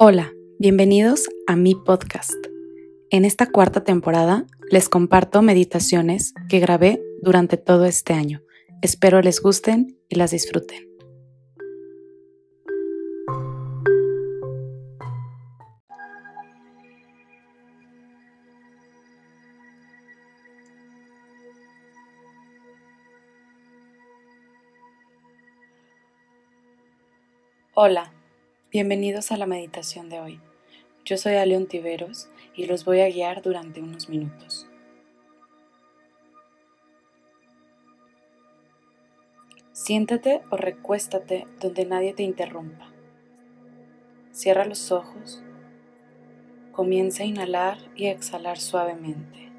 Hola, bienvenidos a mi podcast. En esta cuarta temporada les comparto meditaciones que grabé durante todo este año. Espero les gusten y las disfruten. Hola, bienvenidos a la meditación de hoy. Yo soy Aleon Tiveros y los voy a guiar durante unos minutos. Siéntate o recuéstate donde nadie te interrumpa. Cierra los ojos. Comienza a inhalar y exhalar suavemente.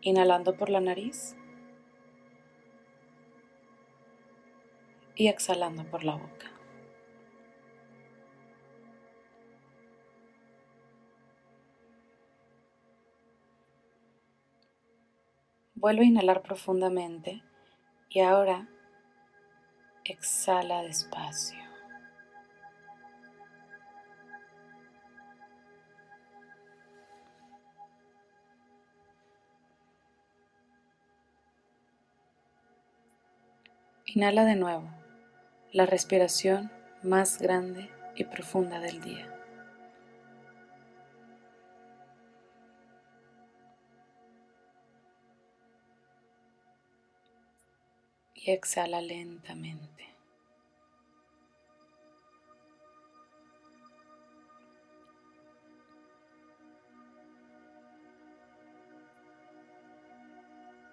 Inhalando por la nariz y exhalando por la boca. Vuelve a inhalar profundamente y ahora exhala despacio. Inhala de nuevo, la respiración más grande y profunda del día. Exhala lentamente.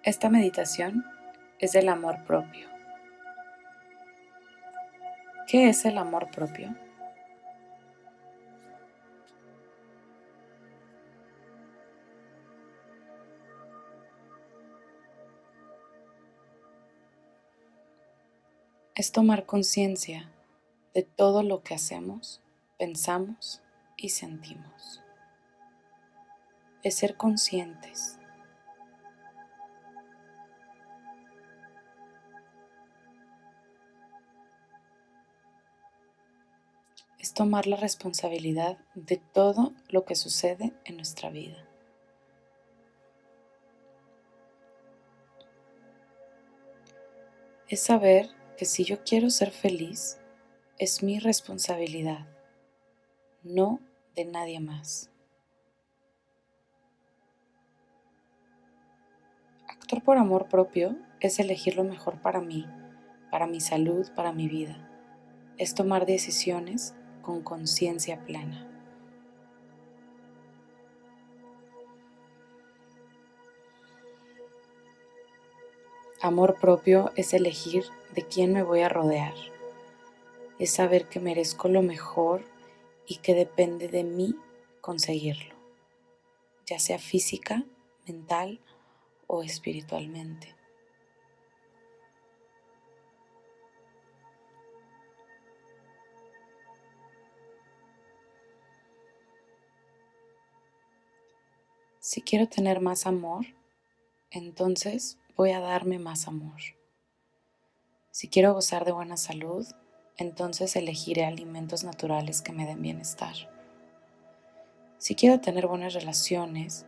Esta meditación es del amor propio. ¿Qué es el amor propio? Es tomar conciencia de todo lo que hacemos, pensamos y sentimos. Es ser conscientes. Es tomar la responsabilidad de todo lo que sucede en nuestra vida. Es saber que si yo quiero ser feliz, es mi responsabilidad, no de nadie más. Actuar por amor propio es elegir lo mejor para mí, para mi salud, para mi vida. Es tomar decisiones con conciencia plena. Amor propio es elegir de quién me voy a rodear. Es saber que merezco lo mejor y que depende de mí conseguirlo, ya sea física, mental o espiritualmente. Si quiero tener más amor, entonces voy a darme más amor. Si quiero gozar de buena salud, entonces elegiré alimentos naturales que me den bienestar. Si quiero tener buenas relaciones,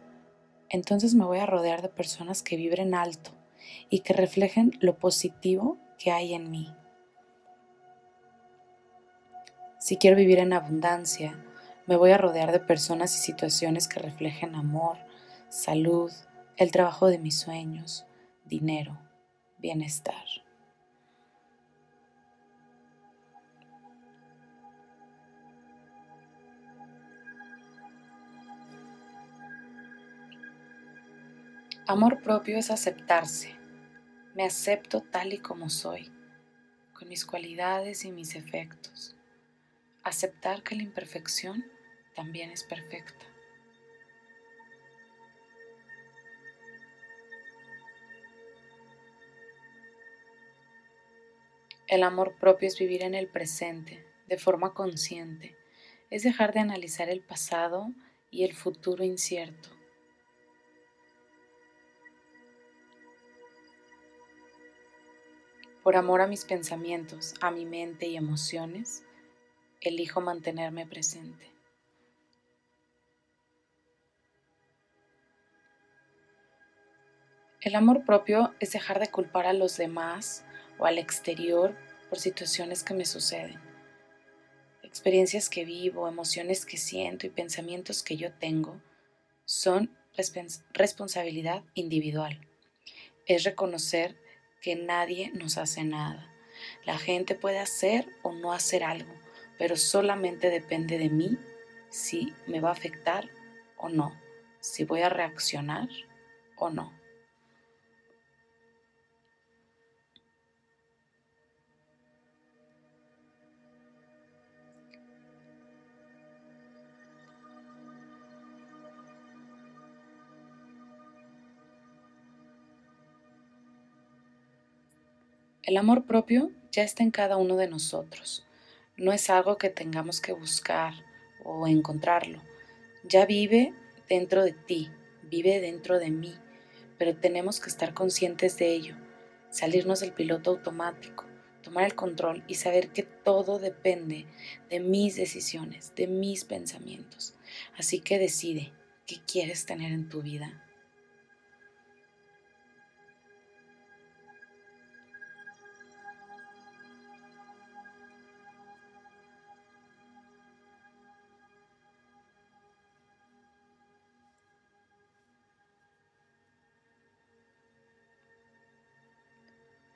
entonces me voy a rodear de personas que vibren alto y que reflejen lo positivo que hay en mí. Si quiero vivir en abundancia, me voy a rodear de personas y situaciones que reflejen amor, salud, el trabajo de mis sueños, dinero, bienestar. Amor propio es aceptarse. Me acepto tal y como soy, con mis cualidades y mis efectos. Aceptar que la imperfección también es perfecta. El amor propio es vivir en el presente, de forma consciente. Es dejar de analizar el pasado y el futuro incierto. Por amor a mis pensamientos, a mi mente y emociones, elijo mantenerme presente. El amor propio es dejar de culpar a los demás o al exterior por situaciones que me suceden. Experiencias que vivo, emociones que siento y pensamientos que yo tengo son responsabilidad individual. Es reconocer que nadie nos hace nada. La gente puede hacer o no hacer algo, pero solamente depende de mí si me va a afectar o no, si voy a reaccionar o no. El amor propio ya está en cada uno de nosotros. No es algo que tengamos que buscar o encontrarlo. Ya vive dentro de ti, vive dentro de mí, pero tenemos que estar conscientes de ello, salirnos del piloto automático, tomar el control y saber que todo depende de mis decisiones, de mis pensamientos. Así que decide qué quieres tener en tu vida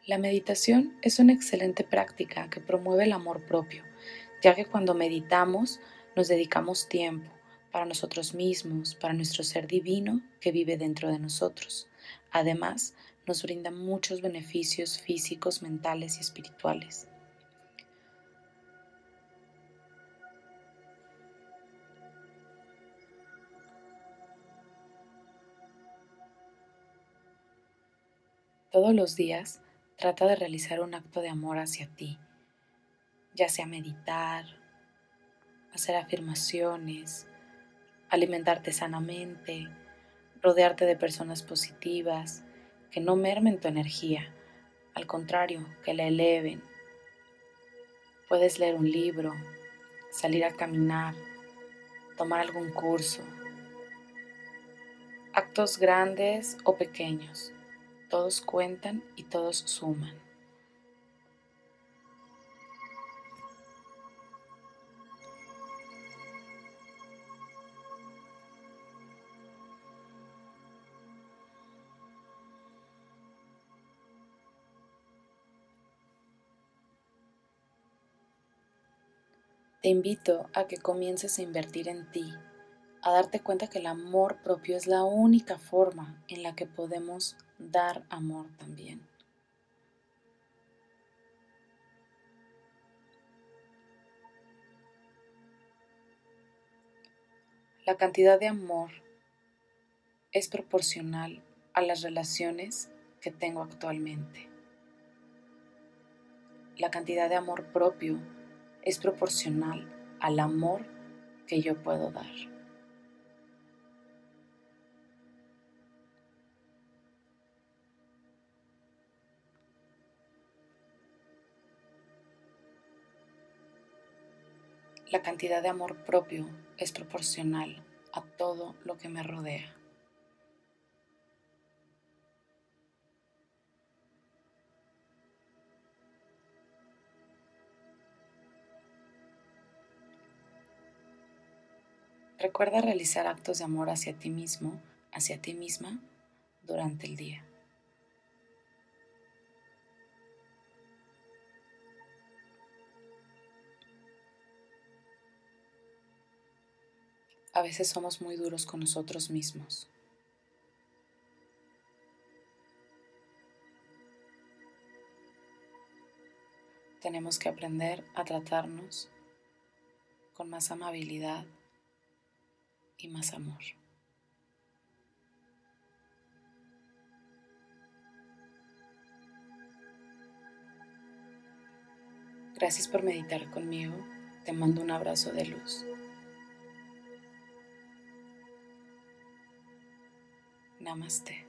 La meditación es una excelente práctica que promueve el amor propio, ya que cuando meditamos nos dedicamos tiempo para nosotros mismos, para nuestro ser divino que vive dentro de nosotros. Además, nos brinda muchos beneficios físicos, mentales y espirituales. Todos los días Trata de realizar un acto de amor hacia ti, ya sea meditar, hacer afirmaciones, alimentarte sanamente, rodearte de personas positivas que no mermen tu energía, al contrario, que la eleven. Puedes leer un libro, salir a caminar, tomar algún curso. Actos grandes o pequeños todos cuentan y todos suman. Te invito a que comiences a invertir en ti, a darte cuenta que el amor propio es la única forma en la que podemos dar amor también. La cantidad de amor es proporcional a las relaciones que tengo actualmente. La cantidad de amor propio es proporcional al amor que yo puedo dar. La cantidad de amor propio es proporcional a todo lo que me rodea. Recuerda realizar actos de amor hacia ti mismo, hacia ti misma, durante el día. A veces somos muy duros con nosotros mismos. Tenemos que aprender a tratarnos con más amabilidad y más amor. Gracias por meditar conmigo. Te mando un abrazo de luz. Namaste.